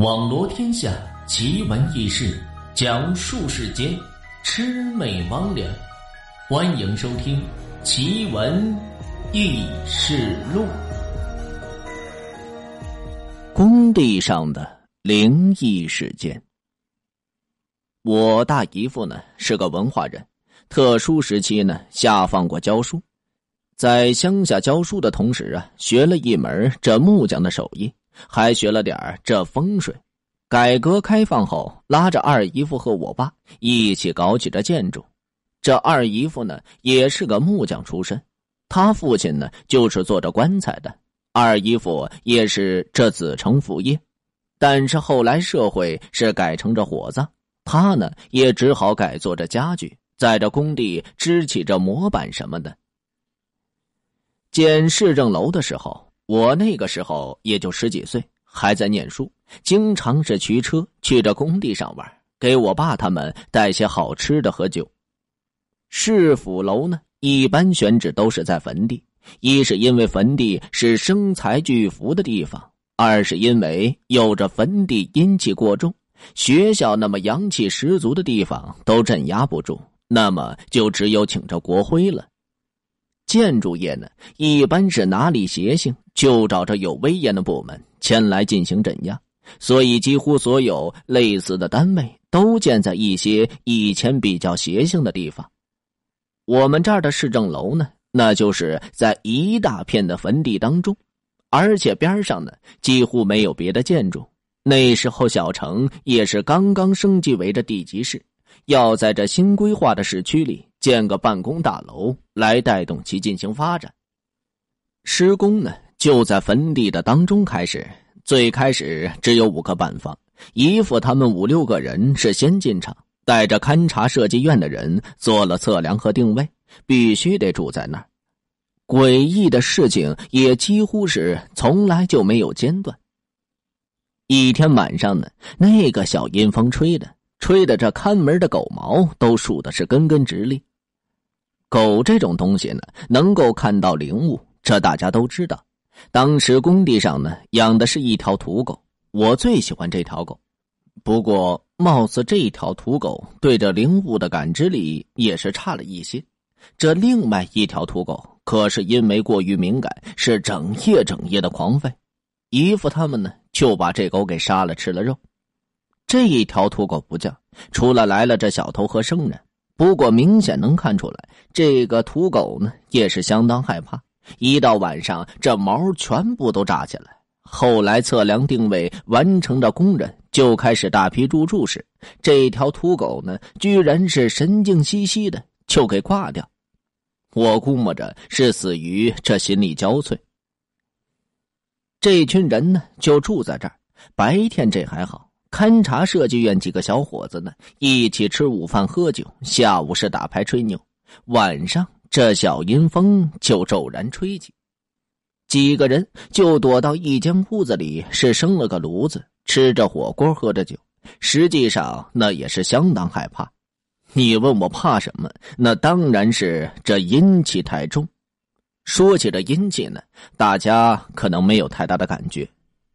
网罗天下奇闻异事，讲述世间魑魅魍魉。欢迎收听《奇闻异事录》。工地上的灵异事件。我大姨夫呢是个文化人，特殊时期呢下放过教书。在乡下教书的同时啊，学了一门这木匠的手艺，还学了点这风水。改革开放后，拉着二姨夫和我爸一起搞起这建筑。这二姨夫呢，也是个木匠出身，他父亲呢就是做着棺材的，二姨夫也是这子承父业。但是后来社会是改成这火葬，他呢也只好改做这家具，在这工地支起这模板什么的。建市政楼的时候，我那个时候也就十几岁，还在念书，经常是驱车去这工地上玩，给我爸他们带些好吃的和酒。市府楼呢，一般选址都是在坟地，一是因为坟地是生财聚福的地方，二是因为有着坟地阴气过重，学校那么阳气十足的地方都镇压不住，那么就只有请着国徽了。建筑业呢，一般是哪里邪性，就找着有威严的部门前来进行镇压，所以几乎所有类似的单位都建在一些以前比较邪性的地方。我们这儿的市政楼呢，那就是在一大片的坟地当中，而且边上呢几乎没有别的建筑。那时候小城也是刚刚升级为这地级市，要在这新规划的市区里。建个办公大楼来带动其进行发展。施工呢就在坟地的当中开始。最开始只有五个板房，姨父他们五六个人是先进场，带着勘察设计院的人做了测量和定位，必须得住在那儿。诡异的事情也几乎是从来就没有间断。一天晚上呢，那个小阴风吹的，吹的这看门的狗毛都竖的是根根直立。狗这种东西呢，能够看到灵物，这大家都知道。当时工地上呢，养的是一条土狗，我最喜欢这条狗。不过，貌似这条土狗对这灵物的感知力也是差了一些。这另外一条土狗可是因为过于敏感，是整夜整夜的狂吠。姨父他们呢，就把这狗给杀了，吃了肉。这一条土狗不叫，除了来了这小偷和生人。不过明显能看出来，这个土狗呢也是相当害怕。一到晚上，这毛全部都炸起来。后来测量定位完成的工人就开始大批入住时，这条土狗呢居然是神经兮兮的就给挂掉。我估摸着是死于这心力交瘁。这群人呢就住在这儿，白天这还好。勘察设计院几个小伙子呢，一起吃午饭喝酒，下午是打牌吹牛，晚上这小阴风就骤然吹起，几个人就躲到一间屋子里，是生了个炉子，吃着火锅，喝着酒，实际上那也是相当害怕。你问我怕什么？那当然是这阴气太重。说起这阴气呢，大家可能没有太大的感觉，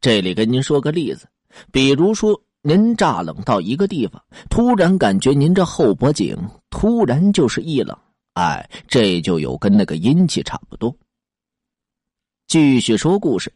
这里跟您说个例子。比如说，您乍冷到一个地方，突然感觉您这后脖颈突然就是一冷，哎，这就有跟那个阴气差不多。继续说故事，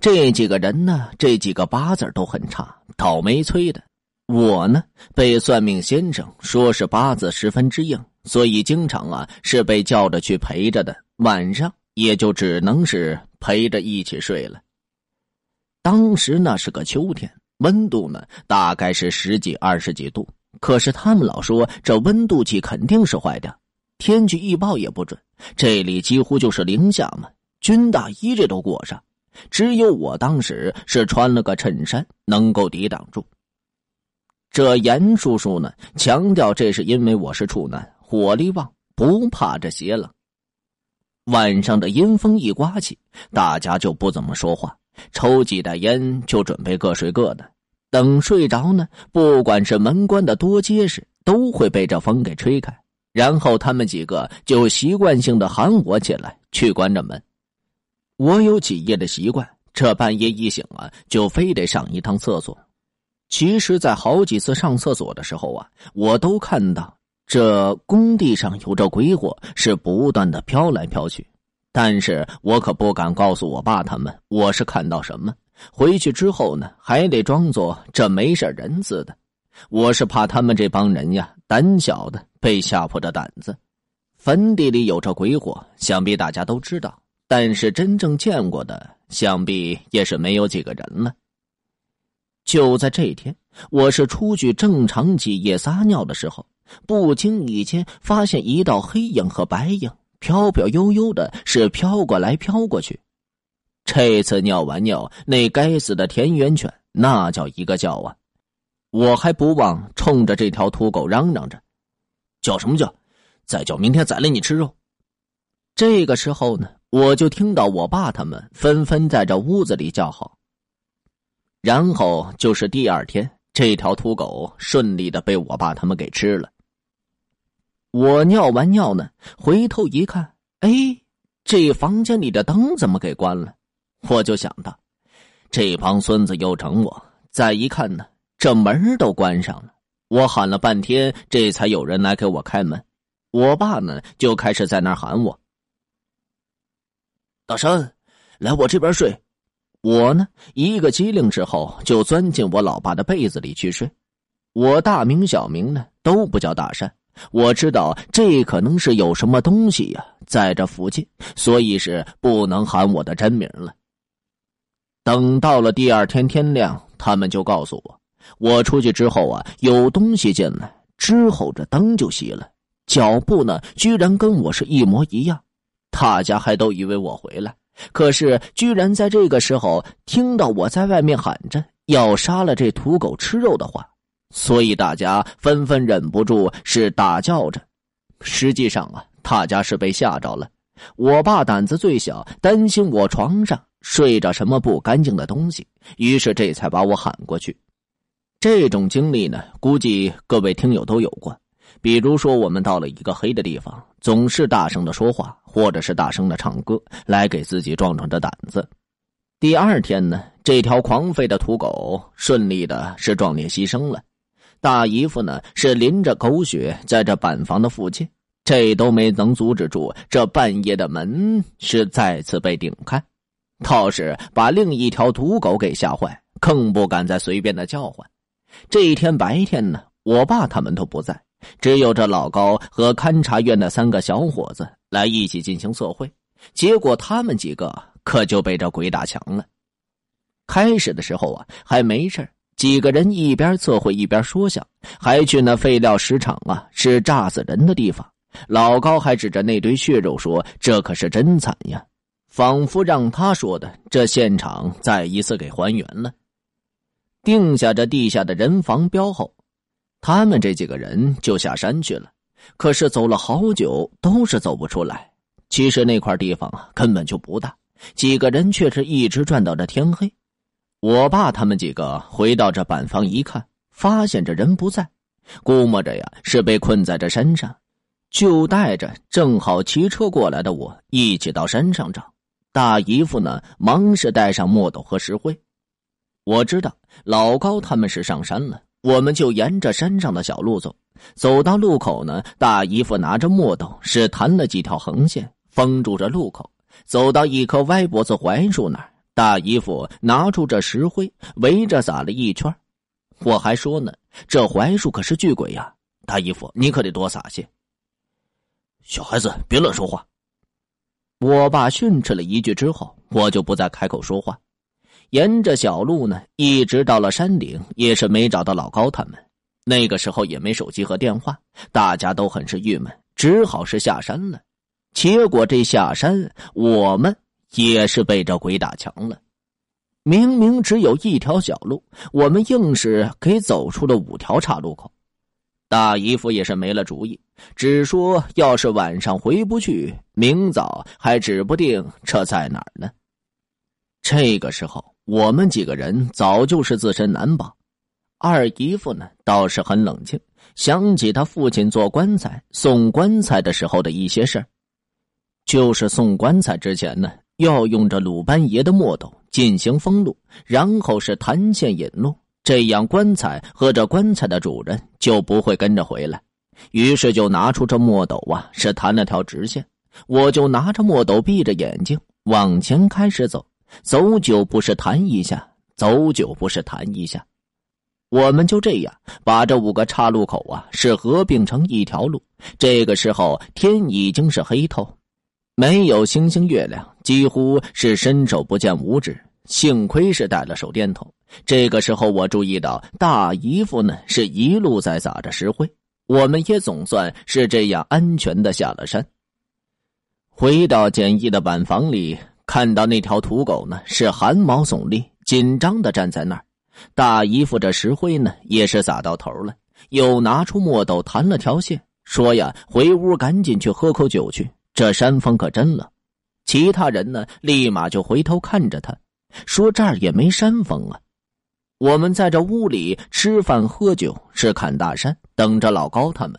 这几个人呢，这几个八字都很差，倒霉催的。我呢，被算命先生说是八字十分之硬，所以经常啊是被叫着去陪着的，晚上也就只能是陪着一起睡了。当时那是个秋天，温度呢大概是十几二十几度。可是他们老说这温度计肯定是坏掉，天气预报也不准。这里几乎就是零下嘛，军大衣这都裹上。只有我当时是穿了个衬衫，能够抵挡住。这严叔叔呢强调，这是因为我是处男，火力旺，不怕这邪冷。晚上的阴风一刮起，大家就不怎么说话。抽几袋烟，就准备各睡各的。等睡着呢，不管是门关的多结实，都会被这风给吹开。然后他们几个就习惯性的喊我起来去关着门。我有几夜的习惯，这半夜一醒啊，就非得上一趟厕所。其实，在好几次上厕所的时候啊，我都看到这工地上有着鬼火，是不断的飘来飘去。但是我可不敢告诉我爸他们我是看到什么。回去之后呢，还得装作这没事人似的。我是怕他们这帮人呀，胆小的被吓破了胆子。坟地里有着鬼火，想必大家都知道，但是真正见过的，想必也是没有几个人了。就在这一天，我是出去正常起夜撒尿的时候，不经意间发现一道黑影和白影。飘飘悠悠的，是飘过来飘过去。这次尿完尿，那该死的田园犬那叫一个叫啊！我还不忘冲着这条土狗嚷嚷着：“叫什么叫？再叫明天宰了你吃肉！”这个时候呢，我就听到我爸他们纷纷在这屋子里叫好。然后就是第二天，这条土狗顺利的被我爸他们给吃了。我尿完尿呢，回头一看，哎，这房间里的灯怎么给关了？我就想到，这帮孙子又整我。再一看呢，这门都关上了。我喊了半天，这才有人来给我开门。我爸呢，就开始在那喊我：“大山，来我这边睡。”我呢，一个机灵之后，就钻进我老爸的被子里去睡。我大名小名呢，都不叫大山。我知道这可能是有什么东西呀，在这附近，所以是不能喊我的真名了。等到了第二天天亮，他们就告诉我，我出去之后啊，有东西进来，之后这灯就熄了，脚步呢，居然跟我是一模一样。大家还都以为我回来，可是居然在这个时候听到我在外面喊着要杀了这土狗吃肉的话。所以大家纷纷忍不住是大叫着，实际上啊，大家是被吓着了。我爸胆子最小，担心我床上睡着什么不干净的东西，于是这才把我喊过去。这种经历呢，估计各位听友都有过。比如说，我们到了一个黑的地方，总是大声的说话，或者是大声的唱歌，来给自己壮壮的胆子。第二天呢，这条狂吠的土狗顺利的是壮烈牺牲了。大姨夫呢是淋着狗血在这板房的附近，这都没能阻止住这半夜的门是再次被顶开，倒是把另一条土狗给吓坏，更不敢再随便的叫唤。这一天白天呢，我爸他们都不在，只有这老高和勘察院的三个小伙子来一起进行测绘，结果他们几个可就被这鬼打墙了。开始的时候啊还没事几个人一边测绘一边说笑，还去那废料石场啊，是炸死人的地方。老高还指着那堆血肉说：“这可是真惨呀！”仿佛让他说的这现场再一次给还原了。定下这地下的人防标后，他们这几个人就下山去了。可是走了好久都是走不出来。其实那块地方啊根本就不大，几个人却是一直转到这天黑。我爸他们几个回到这板房一看，发现这人不在，估摸着呀是被困在这山上，就带着正好骑车过来的我一起到山上找。大姨夫呢，忙是带上墨斗和石灰。我知道老高他们是上山了，我们就沿着山上的小路走。走到路口呢，大姨夫拿着墨斗是弹了几条横线，封住这路口。走到一棵歪脖子槐树那儿。大姨夫拿出这石灰，围着撒了一圈。我还说呢，这槐树可是巨鬼呀！大姨夫，你可得多撒些。小孩子，别乱说话。我爸训斥了一句之后，我就不再开口说话。沿着小路呢，一直到了山顶，也是没找到老高他们。那个时候也没手机和电话，大家都很是郁闷，只好是下山了。结果这下山，我们。也是被这鬼打墙了，明明只有一条小路，我们硬是给走出了五条岔路口。大姨夫也是没了主意，只说要是晚上回不去，明早还指不定这在哪儿呢。这个时候，我们几个人早就是自身难保。二姨夫呢倒是很冷静，想起他父亲做棺材、送棺材的时候的一些事儿，就是送棺材之前呢。要用着鲁班爷的墨斗进行封路，然后是弹线引路，这样棺材和这棺材的主人就不会跟着回来。于是就拿出这墨斗啊，是弹了条直线。我就拿着墨斗，闭着眼睛往前开始走，走久不是弹一下，走久不是弹一下。我们就这样把这五个岔路口啊，是合并成一条路。这个时候天已经是黑透，没有星星月亮，几乎是伸手不见五指。幸亏是带了手电筒。这个时候我注意到大姨夫呢是一路在撒着石灰，我们也总算是这样安全的下了山。回到简易的板房里，看到那条土狗呢是汗毛耸立，紧张的站在那儿。大姨夫这石灰呢也是撒到头了，又拿出墨斗弹了条线。说呀，回屋赶紧去喝口酒去。这山风可真冷。其他人呢，立马就回头看着他，说这儿也没山风啊。我们在这屋里吃饭喝酒，是砍大山，等着老高他们。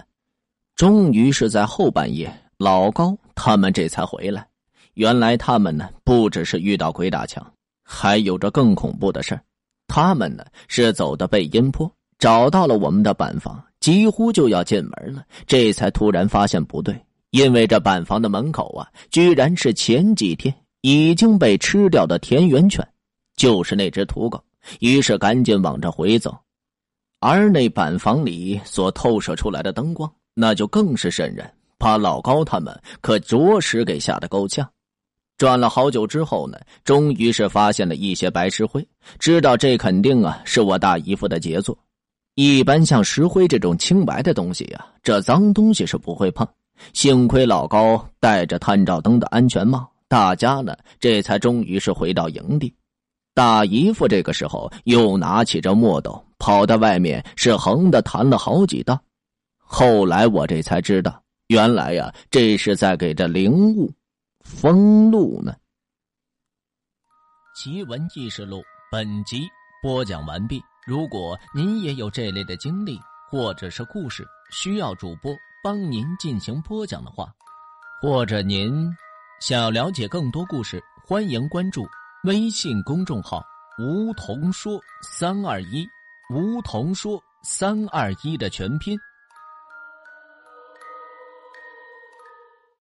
终于是在后半夜，老高他们这才回来。原来他们呢，不只是遇到鬼打墙，还有着更恐怖的事他们呢，是走的背阴坡，找到了我们的板房。几乎就要进门了，这才突然发现不对，因为这板房的门口啊，居然是前几天已经被吃掉的田园犬，就是那只土狗。于是赶紧往这回走，而那板房里所透射出来的灯光，那就更是瘆人，把老高他们可着实给吓得够呛。转了好久之后呢，终于是发现了一些白石灰，知道这肯定啊是我大姨夫的杰作。一般像石灰这种清白的东西呀，这脏东西是不会碰。幸亏老高戴着探照灯的安全帽，大家呢这才终于是回到营地。大姨夫这个时候又拿起这墨斗，跑到外面是横的弹了好几道。后来我这才知道，原来呀这是在给这灵物封路呢。奇闻异事录本集播讲完毕。如果您也有这类的经历或者是故事，需要主播帮您进行播讲的话，或者您想要了解更多故事，欢迎关注微信公众号“梧桐说三二一”，梧桐说三二一的全拼。